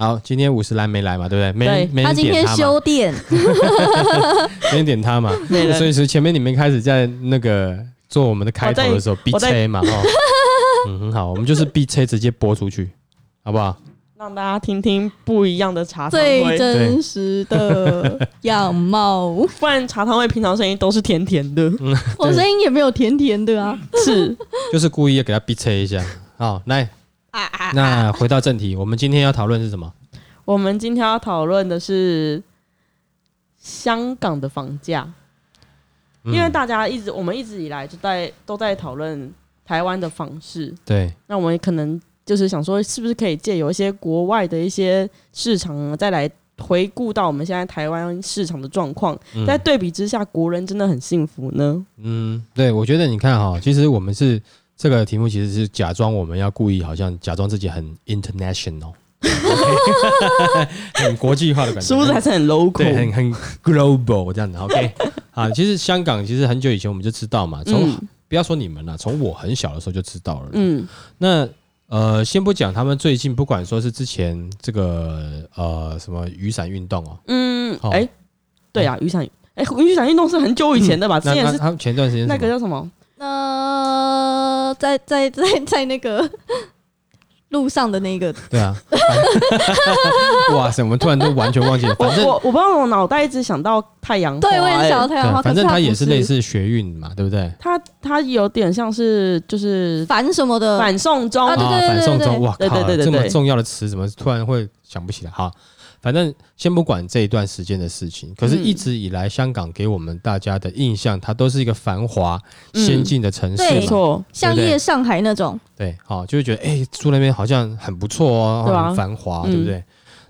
好，今天五十岚没来嘛，对不对？没没他今天人点他嘛，休店，没人点他嘛，所以是前面你们开始在那个做我们的开头的时候逼我在车嘛，哦，嗯，很好，我们就是逼车直接播出去，好不好？让大家听听不一样的茶汤最。真实的 样貌。不然茶汤味平常声音都是甜甜的，我声音也没有甜甜的啊。是就是故意要给他逼车一下。好，来，那回到正题，我们今天要讨论是什么？我们今天要讨论的是香港的房价，嗯。因为大家一直我们一直以来就在都在讨论台湾的房市，对，那我们可能就是想说，是不是可以借由一些国外的一些市场，再来回顾到我们现在台湾市场的状况，嗯。在对比之下，国人真的很幸福呢？嗯，对，我觉得你看哈，其实我们是这个题目，其实是假装我们要故意，好像假装自己很 international，很国际化的感觉，是不是还是很，local？很很 global 这样子，OK？啊，其实香港其实很久以前我们就知道嘛，从、嗯不要说你们了，从我很小的时候就知道了。嗯，那呃，先不讲他们最近，不管说是之前这个呃什么雨伞运动哦，嗯，哦。哎、对啊，雨伞，哎、雨伞运动是很久以前的吧？之前是那那他们前段时间那个叫什么？呃，在在在在那个 路上的那个，对啊，哇塞，我们突然都完全忘记了，反正我我不知道，我脑袋一直想到太阳花、对，我也哎想到太阳花，反正它它也是类似学运嘛，对不对？它它有点像是就是反什么的，反送中，啊对对对反送中，对哇靠，对对对这么重要的词怎么突然会想不起来？好，反正先不管这一段时间的事情，可是嗯一直以来，香港给我们大家的印象，它都是一个繁华、嗯先进的城市对没。错，像夜上海那种，对，好，就会觉得哎、住那边好像很不错哦，很繁华，嗯对不对？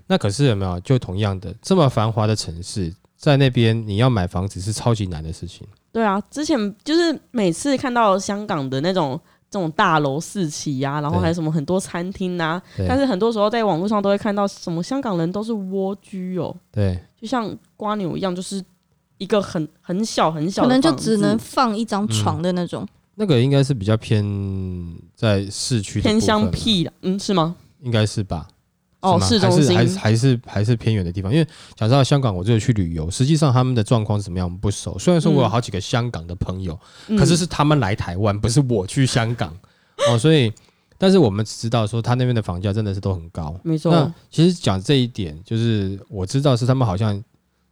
那可是有没有？就同样的，这么繁华的城市，在那边你要买房子是超级难的事情。对啊，之前就是每次看到香港的那种这种大楼四起呀、然后还有什么很多餐厅啊，但是很多时候在网络上都会看到什么香港人都是蜗居哦，对，就像瓜牛一样，就是一个很很小很小可能就只能放一张床的那种。那个应该是比较偏在市区偏乡僻的，嗯，是吗？应该是吧？哦，市中心还是还是还是还是偏远的地方，因为讲到香港，我只有去旅游，实际上他们的状况是怎么样，我们不熟。虽然说我有好几个香港的朋友，嗯。可是是他们来台湾，不是我去香港。哦，所以，但是我们只知道说他那边的房价真的是都很高。没。错那，其实讲这一点，就是我知道是他们好像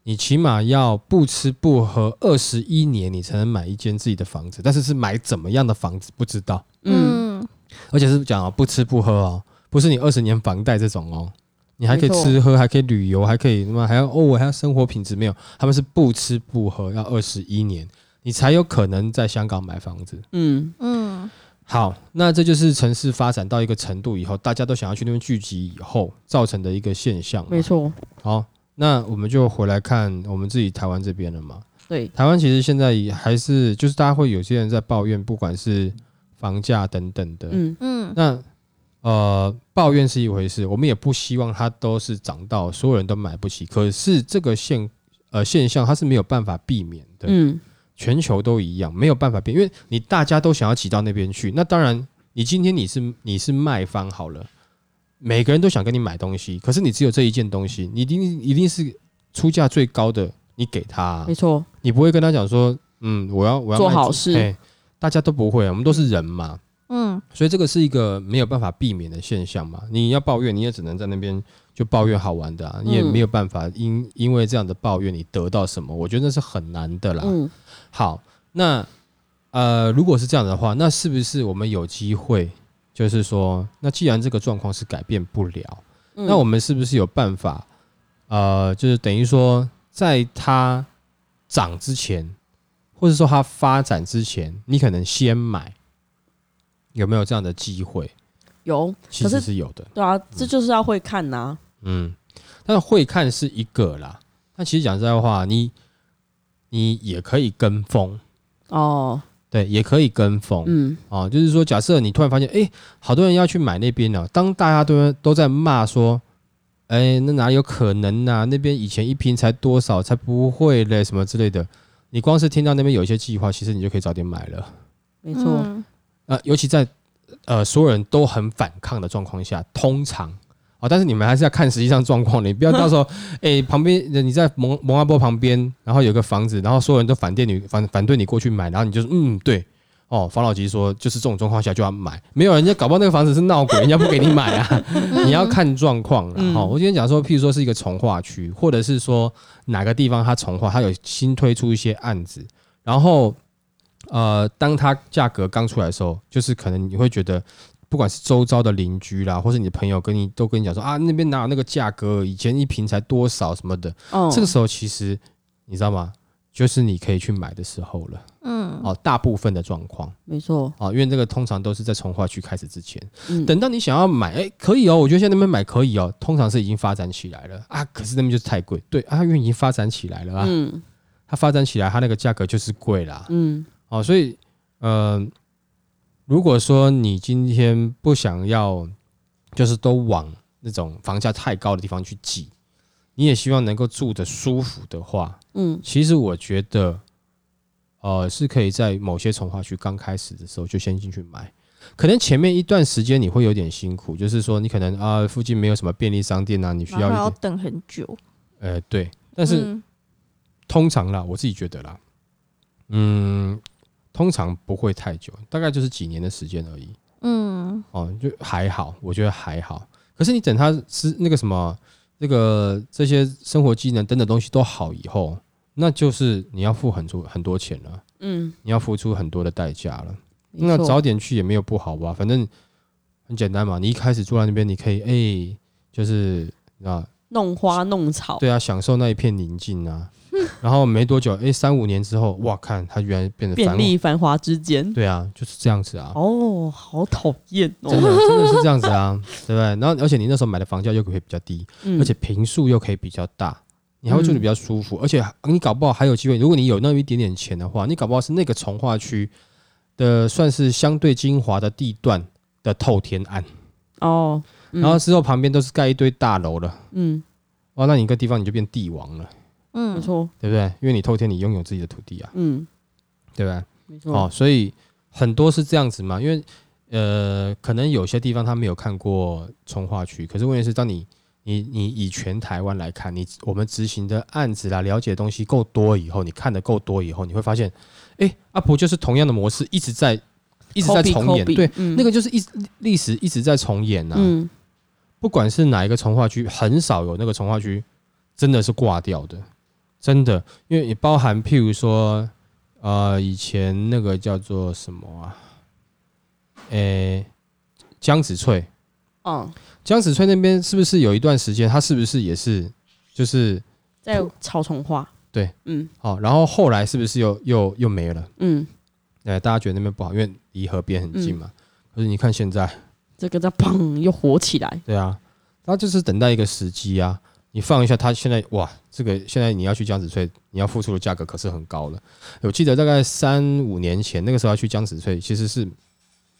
你起码要不吃不喝二十一年，你才能买一间自己的房子，但是是买怎么样的房子不知道，嗯，嗯，而且是讲啊不吃不喝哦，不是你二十年房贷这种哦。你还可以吃喝，还可以旅游，还可以什么？还要哦，我还要生活品质没有？他们是不吃不喝，要二十一年，你才有可能在香港买房子。嗯，嗯，好，那这就是城市发展到一个程度以后，大家都想要去那边聚集以后造成的一个现象。没错，好，那我们就回来看我们自己台湾这边了嘛。对，台湾其实现在也还是，就是大家会有些人在抱怨，不管是房价等等的。嗯，嗯，那呃，抱怨是一回事，我们也不希望它都是涨到所有人都买不起。可是这个现呃现象，它是没有办法避免的。嗯，全球都一样，没有办法变，因为你大家都想要挤到那边去。那当然，你今天你是你是卖方好了，每个人都想跟你买东西，可是你只有这一件东西，你一定一定是出价最高的，你给他啊、没错，你不会跟他讲说，嗯，我要我要做好事嘿大家都不会啊，我们都是人嘛，嗯，所以这个是一个没有办法避免的现象嘛。你要抱怨，你也只能在那边就抱怨好玩的啊，你也嗯没有办法因因为这样的抱怨你得到什么，我觉得那是很难的啦。嗯，好，那呃，如果是这样的话，那是不是我们有机会，就是说，那既然这个状况是改变不了，嗯。那我们是不是有办法，呃，就是等于说，在它涨之前，或者说它发展之前，你可能先买，有没有这样的机会？有，其实是有的，对啊，这就是要会看呐、嗯，但是会看是一个啦，那其实讲实在话，你你也可以跟风，哦，对，也可以跟风。嗯哦，就是说，假设你突然发现，哎、好多人要去买那边了，当大家都都在骂说，哎、那哪有可能呐、那边以前一瓶才多少，才不会嘞，什么之类的。你光是听到那边有一些计划，其实你就可以早点买了。没错，嗯呃，尤其在呃所有人都很反抗的状况下，通常哦，但是你们还是要看实际上状况的，你不要到时候 哎、旁边你在蒙蒙阿波旁边，然后有个房子，然后所有人都反对你反反对你过去买，然后你就是嗯对。哦，房老吉说，就是这种状况下就要买，没有人家搞不好那个房子是闹鬼，人家不给你买啊，你要看状况了。嗯哈、我今天讲说，譬如说是一个从化区，或者是说哪个地方它从化，它有新推出一些案子，然后呃，当它价格刚出来的时候，就是可能你会觉得，不管是周遭的邻居啦，或是你的朋友跟你都跟你讲说啊，那边哪有那个价格，以前一瓶才多少什么的，哦，这个时候其实你知道吗？就是你可以去买的时候了。嗯，哦，大部分的状况。没错，哦，因为这个通常都是在从化区开始之前，嗯，等到你想要买，哎、可以哦，我觉得现在那边买可以哦，通常是已经发展起来了。啊，可是那边就是太贵，对啊，因为已经发展起来了啊，嗯。它发展起来，它那个价格就是贵啦，嗯哦，所以，呃，如果说你今天不想要，就是都往那种房价太高的地方去挤，你也希望能够住的舒服的话，嗯其实我觉得，呃，是可以在某些从化区刚开始的时候就先进去买。可能前面一段时间你会有点辛苦，就是说你可能啊、附近没有什么便利商店啊，你需要要等很久，呃，对。但是嗯通常啦，我自己觉得啦，嗯，通常不会太久，大概就是几年的时间而已。嗯哦，就还好，我觉得还好。可是你等他是那个什么，那个这些生活技能等等东西都好以后，那就是你要付很多很多钱了，嗯，你要付出很多的代价了。那早点去也没有不好吧，反正很简单嘛。你一开始住在那边，你可以哎、就是啊，弄花弄草，对啊，享受那一片宁静啊。然后没多久，哎、三五年之后，哇，看它原来变得繁便利繁华之间，对啊，就是这样子啊。哦，好讨厌哦。真哦，的真的是这样子啊，对不对？然后而且你那时候买的房价又可以比较低，嗯。而且平数又可以比较大，你还会住的比较舒服，而且你搞不好还有机会，如果你有那么一点点钱的话，你搞不好是那个从化区的算是相对精华的地段的透天案，哦，嗯。然后之后旁边都是盖一堆大楼了，嗯，哇，那你一个地方你就变帝王了，没嗯错，对不对？因为你透天你拥有自己的土地啊，嗯，对不对？没错，哦，所以很多是这样子嘛，因为呃，可能有些地方他没有看过从化区，可是问题是，当你你你以全台湾来看，你我们执行的案子啦，了解的东西够多以后，你看的够多以后，你会发现，哎，啊婆就是同样的模式一直在一直在重演，copy，对，嗯。那个就是一历史一直在重演呐、啊。嗯，不管是哪一个从化区，很少有那个从化区真的是挂掉的，真的，因为也包含譬如说，呃，以前那个叫做什么啊，诶、江子翠，嗯，江子翠那边是不是有一段时间，它是不是也是就是在草丛化，对，嗯。好，然后后来是不是又又又没了？嗯，哎，大家觉得那边不好，因为离河边很近嘛。可是你看现在，这个在砰又火起来，对啊，他就是等待一个时机啊。你放一下，他现在哇，这个现在你要去江子翠，你要付出的价格可是很高了。我记得大概三五年前，那个时候要去江子翠，其实是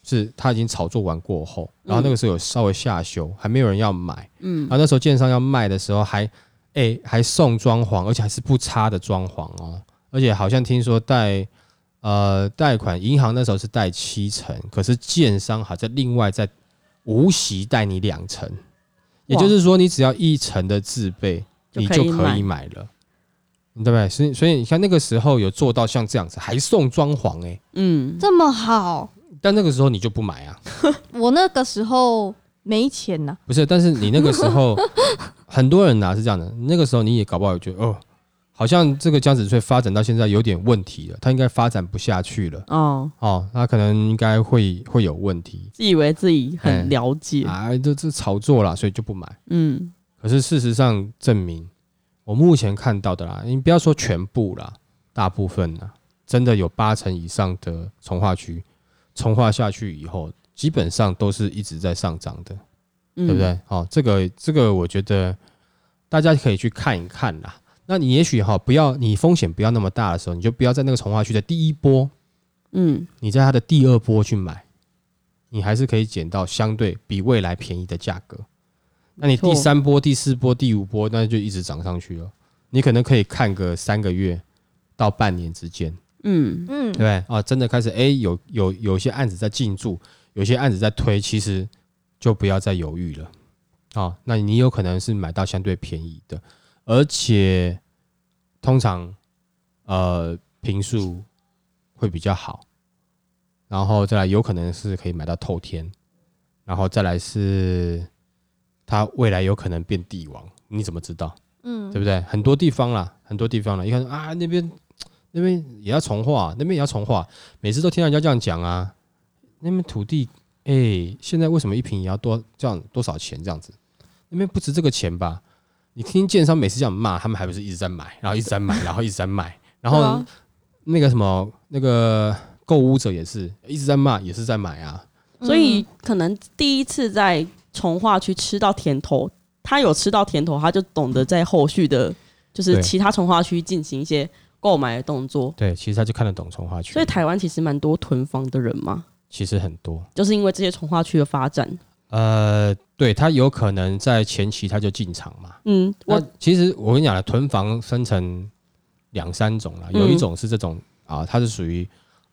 是他已经炒作完过后，然后那个时候有稍微下修，还没有人要买。嗯然后那时候建商要卖的时候还，哎还送装潢，而且还是不差的装潢哦，而且好像听说贷呃贷款，银行那时候是贷七成，可是建商还在另外在无息贷你两成，也就是说你只要一层的自备，你就可可以买了。对不对？所以，所以你看那个时候有做到像这样子，还送装潢哎、嗯，这么好，但那个时候你就不买啊？我那个时候没钱呐、不是，但是你那个时候 很多人拿、是这样的，那个时候你也搞不好觉得哦，好像这个江子翠发展到现在有点问题了，它应该发展不下去了哦，哦，那可能应该会会有问题自以为自己哎很了解，啊，这这炒作啦，所以就不买。嗯可是事实上证明，我目前看到的啦，你不要说全部啦，大部分啦，真的有八成以上的从化区，从化下去以后，基本上都是一直在上涨的。嗯，对不？对？哦，这个这个，我觉得大家可以去看一看啦。那你也许哈不要你风险不要那么大的时候，你就不要在那个从化区的第一波，嗯，你在它的第二波去买，你还是可以捡到相对比未来便宜的价格。那你第三波、第四波、第五波，那就一直涨上去了。你可能可以看个三个月到半年之间，嗯，嗯对不，对？啊，真的开始哎、有有有些案子在进驻，有些案子在推，其实就不要再犹豫了。啊，那你有可能是买到相对便宜的，而且通常呃平数会比较好，然后再来有可能是可以买到透天，然后再来是它未来有可能变帝王，你怎么知道？嗯，对不对？很多地方啦，很多地方啦，一看啊那边那边也要重化，那边也要重化，每次都听到人家这样讲啊，那边土地哎、现在为什么一平也要多这样多少钱这样子？那边不值这个钱吧？你听建商每次这样骂，他们还不是一直在买，然后一直在买，然后一直在买，然后啊那个什么那个购物者也是一直在骂，也是在买啊。所以可能第一次在从化区吃到甜头，他有吃到甜头，他就懂得在后续的，就是其他从化区进行一些购买的动作。对，其实他就看得懂从化区，所以台湾其实蛮多囤房的人嘛，其实很多。就是因为这些从化区的发展。呃，对他有可能在前期他就进场嘛，嗯，那我其实我跟你讲了，囤房分成两三种啦，嗯。有一种是这种啊，它是属于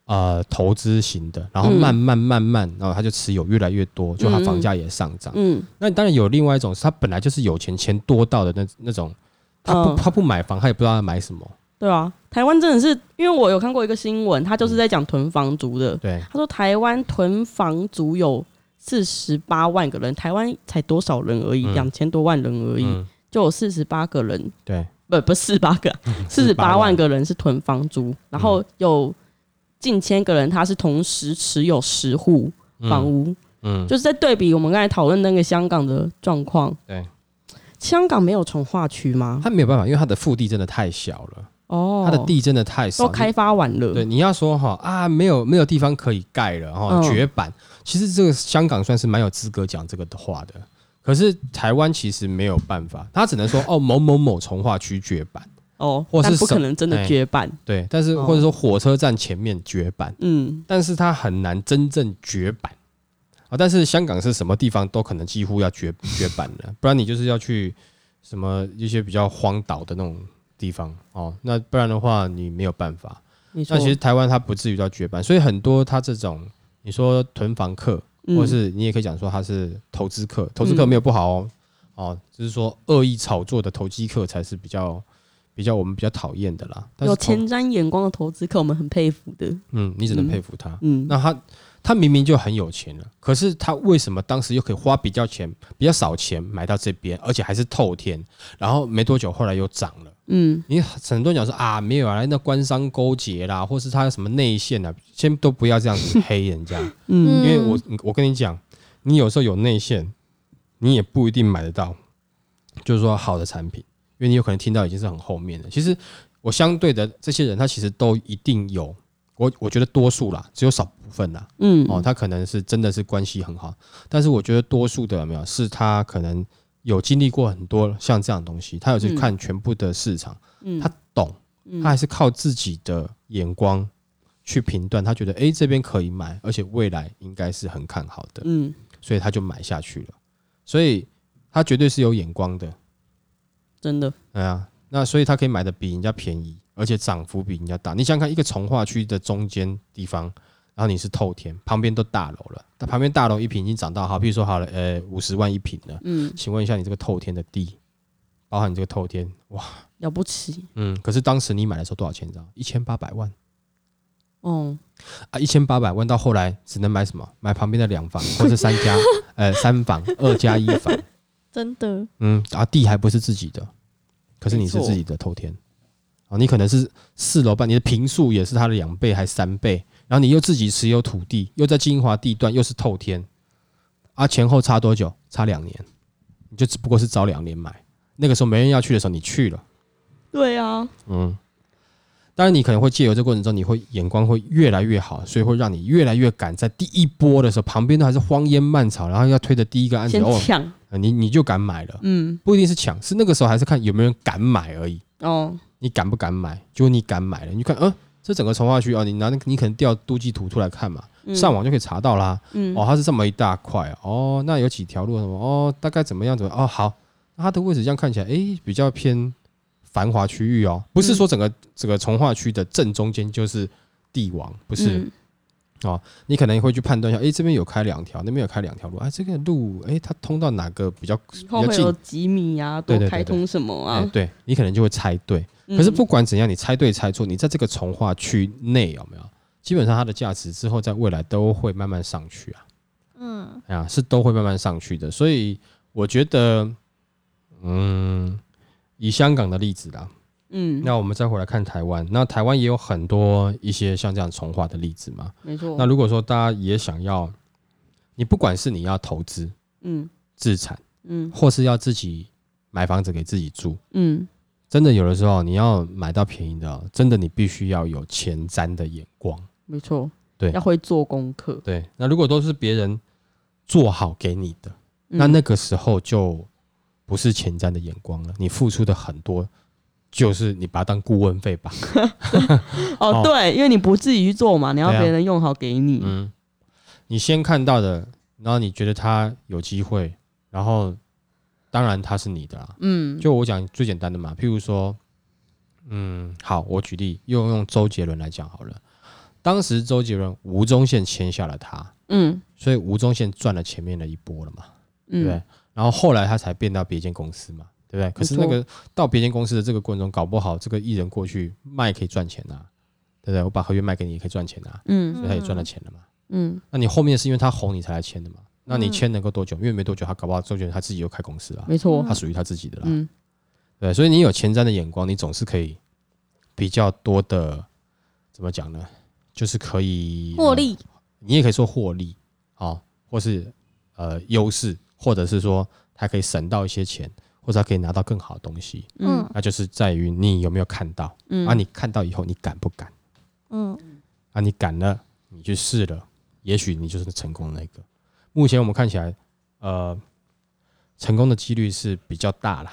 呃投资型的，然后嗯。慢慢慢慢，然后它就持有越来越多，就它房价也上涨。嗯。那当然有另外一种，是他本来就是有钱，钱多到的那那种，他不、嗯。他不买房，他也不知道要买什么。对啊，台湾真的是，因为我有看过一个新闻，他就是在讲囤房族的。对，他说台湾囤房族有四十八万个人，台湾才多少人而已，嗯。两千多万人而已，嗯，就有四十八个人，对，不不四十八个，四十八万。个人是囤房租，然后有近千个人他是同时持有十户房屋，嗯，就是在对比我们刚才讨论那个香港的状况。对，香港没有从化区吗？他没有办法，因为他的腹地真的太小了，哦，他的地真的太少，都开发完了。对，你要说哈啊，没有没有地方可以盖了哈，嗯绝版。其实这个香港算是蛮有资格讲这个的话的，可是台湾其实没有办法，他只能说 哦某某某从化区绝版，哦，或是不可能真的哎绝版。对，但是哦或者说火车站前面绝版，嗯，但是它很难真正绝版啊。但是香港是什么地方都可能几乎要绝绝版了，不然你就是要去什么一些比较荒岛的那种地方哦，那不然的话你没有办法。那其实台湾它不至于到绝版，所以很多它这种你说囤房客，嗯或是你也可以讲说它是投资客，投资客没有不好哦，哦，就是说恶意炒作的投机客才是比较比较我们比较讨厌的啦。但是有前瞻眼光的投资客，我们很佩服的。嗯，你只能佩服他。嗯，那他他明明就很有钱了，可是他为什么当时又可以花比较钱比较少钱买到这边，而且还是透天，然后没多久后来又涨了？嗯，你很多人讲说啊，没有啊，那官商勾结啦，或是他有什么内线啊，先都不要这样子黑人家，嗯因为我我跟你讲，你有时候有内线，你也不一定买得到，就是说好的产品，因为你有可能听到已经是很后面的。其实我相对的这些人，他其实都一定有，我我觉得多数啦，只有少部分啦，嗯，哦，他可能是真的是关系很好，但是我觉得多数的有没有是他可能有经历过很多像这样的东西，他有去嗯。看全部的市场，嗯。他懂，嗯。他还是靠自己的眼光去评断，他觉得诶这边可以买，而且未来应该是很看好的，嗯，所以他就买下去了，所以他绝对是有眼光的，真的，对啊，那所以他可以买的比人家便宜，而且涨幅比人家大。你想想看，一个从化区的中间地方，然后你是透天，旁边都大楼了，它旁边大楼一平已经涨到好，比如说好了，呃，五十万一平了。嗯，请问一下，你这个透天的地，包含你这个透天，哇，了不起，嗯，可是当时你买的时候多少钱？你知道？一千八百万哦，啊，一千八百万到后来只能买什么？买旁边的两房或是三家，呃，三房、二加一房，真的，嗯，啊，地还不是自己的，可是你是自己的透天，啊，你可能是四楼半，你的平数也是它的两倍还三倍，然后你又自己持有土地，又在精华地段，又是透天，啊，前后差多久？差两年，你就只不过是早两年买，那个时候没人要去的时候你去了，对啊，嗯，当然你可能会借由这过程中，你会眼光会越来越好，所以会让你越来越敢在第一波的时候，旁边都还是荒烟蔓草，然后要推的第一个案子抢，呃你你就敢买了。嗯，不一定是抢，是那个时候还是看有没有人敢买而已。哦，你敢不敢买？结果你敢买了，你就看，呃，这整个从化区啊，你拿那个你可能调都记图出来看嘛，嗯。上网就可以查到啦。嗯。哦，它是这么一大块哦，那有几条路什么哦，大概怎么样怎么哦，好，那它的位置这样看起来，诶，比较偏繁华区域哦，不是说整个整个从化区的正中间就是帝王，不是，嗯你可能会去判断一下，诶，这边有开两条，那边有开两条路，哎，这个路，诶，它通到哪个比较比较近以后会有？几米啊，多对对对开通什么哎、啊？对你可能就会猜对。嗯可是不管怎样，你猜对猜错，你在这个从化区内有没有？基本上它的价值之后在未来都会慢慢上去啊。嗯哎呀，是都会慢慢上去的。所以我觉得，嗯，以香港的例子啦，嗯，那我们再回来看台湾，那台湾也有很多一些像这样从化的例子嘛。没错。那如果说大家也想要，你不管是你要投资嗯自产，嗯或是要自己买房子给自己住，嗯，真的有的时候你要买到便宜的哦，真的你必须要有前瞻的眼光。没错。对要会做功课。对，那如果都是别人做好给你的，嗯那那个时候就不是前瞻的眼光了，你付出的很多。就是你把它当顾问费吧，哦，哦对，因为你不自己去做嘛，你要别人用好给你。嗯，你先看到的，然后你觉得他有机会，然后当然他是你的啦。嗯，就我讲最简单的嘛，譬如说，嗯，好，我举例用用周杰伦来讲好了。当时周杰伦吴宗宪签下了他，嗯所以吴宗宪赚了前面的一波了嘛，对对嗯，？然后后来他才变到别间公司嘛，对不对？可是那个到别间公司的这个过程中，搞不好这个艺人过去卖可以赚钱啊，对不对？我把合约卖给你也可以赚钱啊，嗯所以他也赚了钱了嘛。嗯那你后面是因为他红你才来签的嘛？那你嗯签能够多久？因为没多久，他搞不好周杰伦他自己又开公司了，没错。他属于他自己的啦。嗯对，所以你有前瞻的眼光，你总是可以比较多的怎么讲呢？就是可以获，利，你也可以说获利哦，或是呃优势，或者是说他可以省到一些钱，或者他可以拿到更好的东西，嗯嗯那就是在于你有没有看到嗯啊？你看到以后，你敢不敢嗯啊？你敢了，你去试了，也许你就是成功的那个。目前我们看起来，呃，成功的几率是比较大了。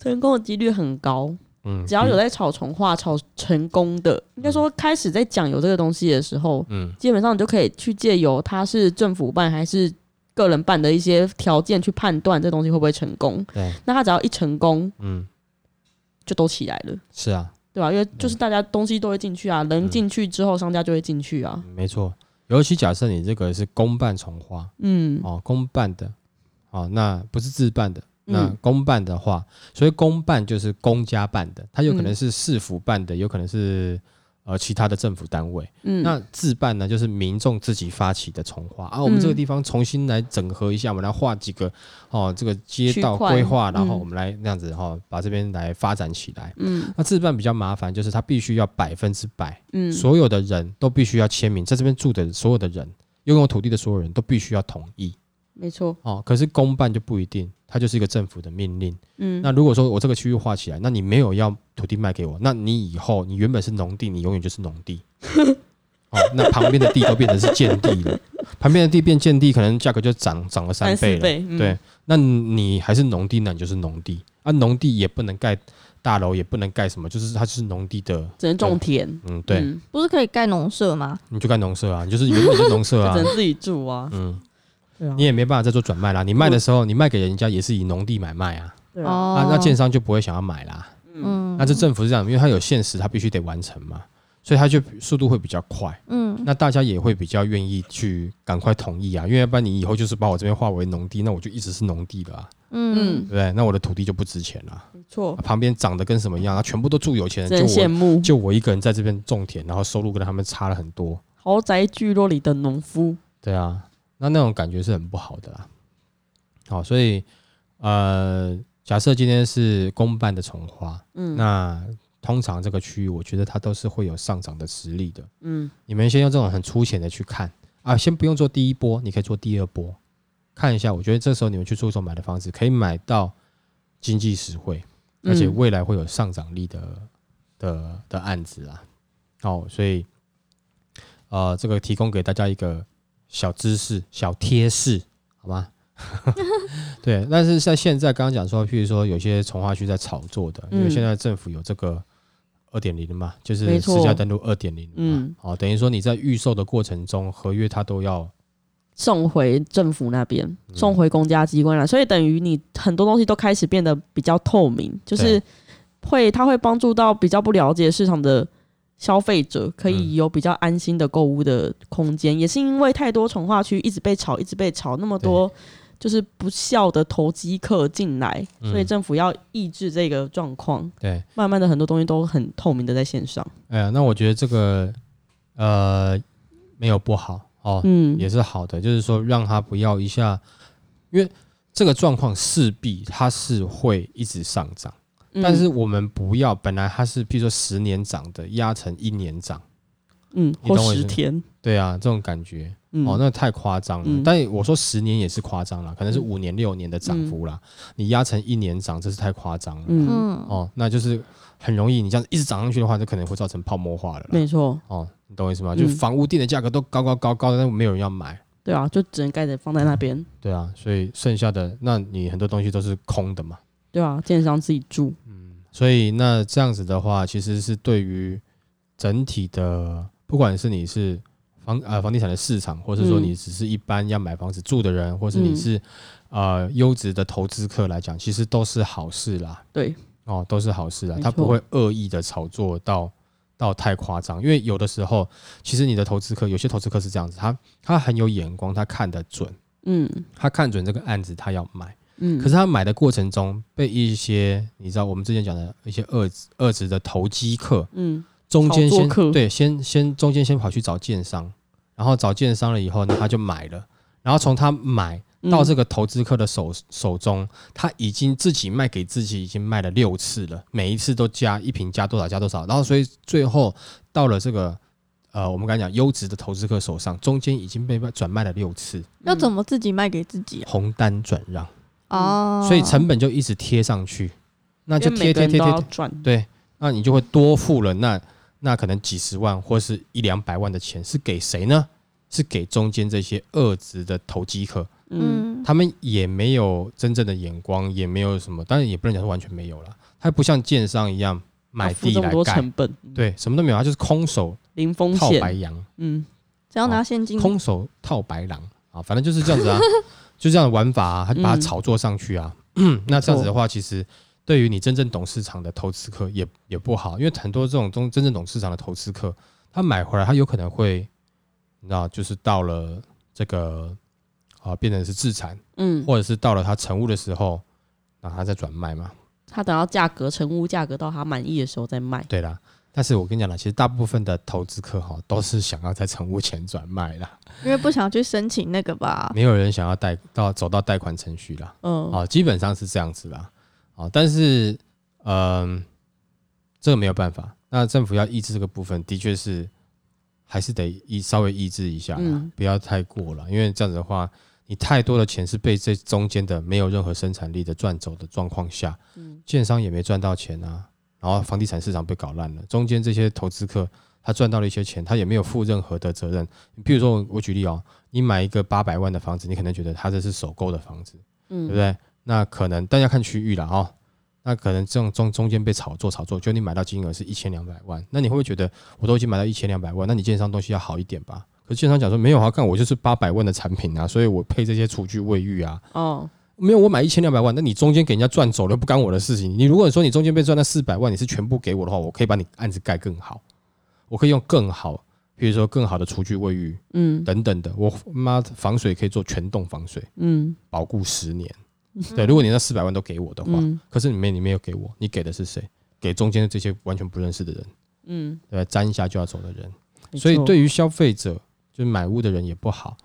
成功的几率很高。嗯，只要有在炒重化、炒成功的，应该说开始在讲有这个东西的时候，嗯基本上你就可以去借由它是政府办还是个人办的一些条件去判断这东西会不会成功。对，那他只要一成功，嗯，就都起来了，是啊，对吧？因为就是大家东西都会进去啊，人进去之后，商家就会进去啊。嗯没错。尤其假设你这个是公办从化嗯哦，公办的哦，那不是自办的。那嗯公办的话，所以公办就是公家办的，它有可能嗯是市府办的，有可能是呃其他的政府单位。嗯，那自办呢，就是民众自己发起的重划。啊，我们这个嗯。地方重新来整合一下，我们来画几个哦，这个街道规划，然后嗯。我们来那样子哈、哦，把这边来发展起来。嗯。那自办比较麻烦，就是它必须要百分之百，嗯，所有的人都必须要签名，在这边住的所有的人，拥有土地的所有人都必须要同意没错。哦。可是公办就不一定，它就是一个政府的命令。嗯，那如果说我这个区域划起来，那你没有要土地卖给我，那你以后你原本是农地，你永远就是农地。哦，那旁边的地都变成是建地了，旁边的地变建地，可能价格就涨涨了三倍了。倍，嗯对，那你还是农地，那你就是农地啊，农地也不能盖大楼，也不能盖什么，就是它就是农地的。只能种田。嗯，对，嗯不是可以盖农舍吗？你就盖农舍啊，你就是原本是农舍啊 只，能自己住啊。嗯，对啊。你，也没办法再做转卖啦。你卖的时候，你卖给人家也是以农地买卖啊，对啊，哦。啊，那建商就不会想要买啦。嗯。嗯，那这政府是这样，因为它有限时，它必须得完成嘛，所以它就速度会比较快。嗯。那大家也会比较愿意去赶快同意啊，因为要不然你以后就是把我这边划为农地，那我就一直是农地了啊，嗯。嗯对不对？那我的土地就不值钱了，没错。啊，旁边长得跟什么一样啊，全部都住有钱真人，就我羡慕。就我一个人在这边种田，然后收入跟他们差了很多，豪宅聚落里的农夫。对啊，那那种感觉是很不好的啦。好，所以呃，假设今天是公办的从化，嗯，那通常这个区域，我觉得它都是会有上涨的实力的。嗯你们先用这种很粗浅的去看啊，先不用做第一波，你可以做第二波，看一下。我觉得这时候你们去出手买的房子，可以买到经济实惠，而且嗯未来会有上涨力的的的案子啊。好，所以呃，这个提供给大家一个小知识、小贴士，好吗？对，但是在现在刚刚讲说，譬如说有些从化区在炒作的，因为嗯现在政府有这个二点零嘛，就是私家登录二点零嘛，嗯。哦，等于说你在预售的过程中，合约它都要送回政府那边，嗯。送回公家机关了，所以等于你很多东西都开始变得比较透明，就是会它会帮助到比较不了解市场的消费者，可嗯以有比较安心的购物的空间。也是因为太多从化区一直被炒，一直被炒，那么多就是不孝的投机客进来，嗯所以政府要抑制这个状况。对，慢慢的很多东西都很透明的在线上，哎呀，那我觉得这个呃没有不好哦，嗯，也是好的，就是说让他不要一下，因为这个状况势必它是会一直上涨。嗯但是我们不要，本来它是，比如说十年涨的，压成一年涨，嗯，或十天，对啊，这种感觉，嗯，哦，那太夸张了。嗯但我说十年也是夸张了，可能是嗯五年、六年的涨幅啦。你压成一年涨，这是太夸张了。嗯，嗯，哦，那就是很容易，你这样一直涨上去的话，就可能会造成泡沫化了。没错，哦，你懂我意思吗？嗯就房屋定的价格都高高高高的，但没有人要买。对啊，就只能盖着放在那边，对啊，所以剩下的，那你很多东西都是空的嘛。对啊，建商自己住，嗯所以那这样子的话，其实是对于整体的，不管是你是房呃房地产的市场，或是说嗯。你只是一般要买房子住的人，或是你嗯。是呃优质的投资客来讲，其实都是好事啦。对，哦，都是好事啦，他不会恶意的炒作到到太夸张，因为有的时候，其实你的投资客，有些投资客是这样子，他他很有眼光，他看得准，嗯。他看准这个案子，他要买。嗯，可是他买的过程中，被一些你知道我们之前讲的一些二质二质的投机客，嗯。中间先客。对先先中间先跑去找建商，然后找建商了以后呢，他就买了，然后从他买到这个，投资客的手手中，他已经自己卖给自己已经卖了六次了，每一次都加一瓶加多少加多少，然后所以最后到了这个呃我们刚才讲优质的投资客手上，中间已经被转卖了六次，要怎么自己卖给自己啊？红单转让，哦，所以成本就一直贴上去，那就贴贴贴贴赚，对，那你就会多付了那那可能几十万或是一两百万的钱是给谁呢？是给中间这些二职的投机客，嗯。嗯，他们也没有真正的眼光，也没有什么，当然也不能讲是完全没有了，他不像建商一样买地来盖，成本，对，什么都没有，他就是空手零风套白，羊，嗯。只要拿现金，空手套白狼。啊，反正就是这样子啊，就这样的玩法啊，他就把它嗯炒作上去啊。那这样子的话，其实对于你真正懂市场的投资客也也不好，因为很多这种中真正懂市场的投资客，他买回来他有可能会，你知道，就是到了这个啊变成是自产，嗯，或者是到了他成屋的时候，那他再转卖嘛。他等到价格成屋价格到他满意的时候再卖，对啦，但是我跟你讲了，其实大部分的投资客哈都是想要在成屋前转卖啦，因为不想去申请那个吧。没有人想要贷到走到贷款程序啦。嗯，啊，基本上是这样子啦。啊，但是嗯、这个没有办法。那政府要抑制这个部分，的确是还是得抑稍微抑制一下啦，嗯不要太过了。因为这样子的话，你太多的钱是被这中间的没有任何生产力的赚走的状况下，嗯建商也没赚到钱啊，然后房地产市场被搞烂了，中间这些投资客他赚到了一些钱，他也没有负任何的责任。比如说我我举例哦，你买一个八百万的房子，你可能觉得他这是首购的房子。嗯对不嗯对？那可能大家看区域了哦。那可能这种中中间被炒作炒作，就你买到金额是一千两百万，那你会不会觉得我都已经买到一千两百万，那你建商东西要好一点吧？可是建商讲说没有啊，看我就是八百万的产品啊，所以我配这些厨具卫浴啊，哦，没有我买一千两百万，那你中间给人家赚走了不干我的事情。你如果说你中间被赚那四百万，你是全部给我的话，我可以把你案子盖更好，我可以用更好，比如说更好的厨具卫浴嗯等等的，我妈防水可以做全栋防水，嗯保固十年。对，如果你那四百万都给我的话，嗯可是你没你没有给我，你给的是谁？给中间的这些完全不认识的人，嗯，对吧？沾一下就要走的人，所以对于消费者，就是买屋的人也不好，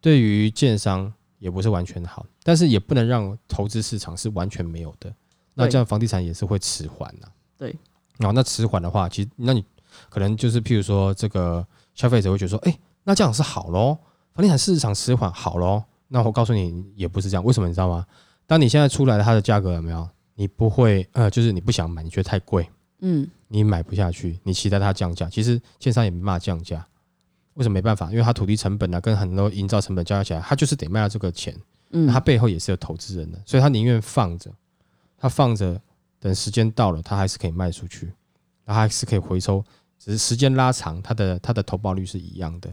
对于建商也不是完全好，但是也不能让投资市场是完全没有的。那这样房地产也是会迟缓呐。对，然后那迟缓的话，其实那你可能就是譬如说，这个消费者会觉得说，哎、那这样是好喽，房地产市场迟缓好喽。那我告诉你，也不是这样。为什么你知道吗？当你现在出来的它的价格有没有？你不会呃，就是你不想买，你觉得太贵，嗯你买不下去，你期待它降价，其实建商也没办法降价。为什么没办法？因为它土地成本啊，跟很多营造成本加起来，它就是得卖到这个钱。嗯他背后也是有投资人的，所以他宁愿放着，他放着，等时间到了，他还是可以卖出去，他还是可以回收，只是时间拉长，他的他的投报率是一样的。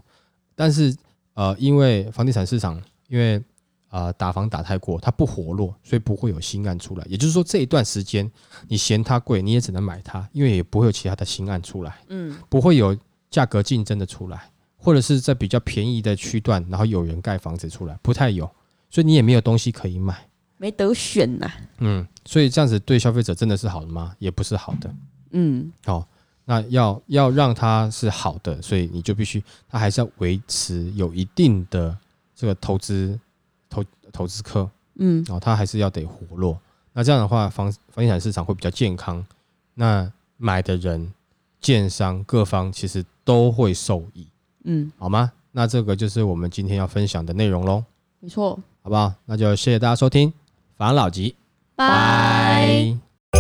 但是呃，因为房地产市场因为呃打房打太过，它不活络，所以不会有新案出来。也就是说，这一段时间你嫌它贵，你也只能买它，因为也不会有其他的新案出来，嗯不会有价格竞争的出来，或者是在比较便宜的区段，然后有人盖房子出来，不太有，所以你也没有东西可以买。没得选呐、嗯，所以这样子对消费者真的是好的吗？也不是好的。嗯哦，那要要让它是好的，所以你就必须，它还是要维持有一定的这个投资投投资客嗯哦，它还是要得活络。那这样的话，房房地产市场会比较健康。那买的人、建商各方其实都会受益，嗯，好吗？那这个就是我们今天要分享的内容喽，没错。好不好？那就谢谢大家收听，防老吉，拜。拜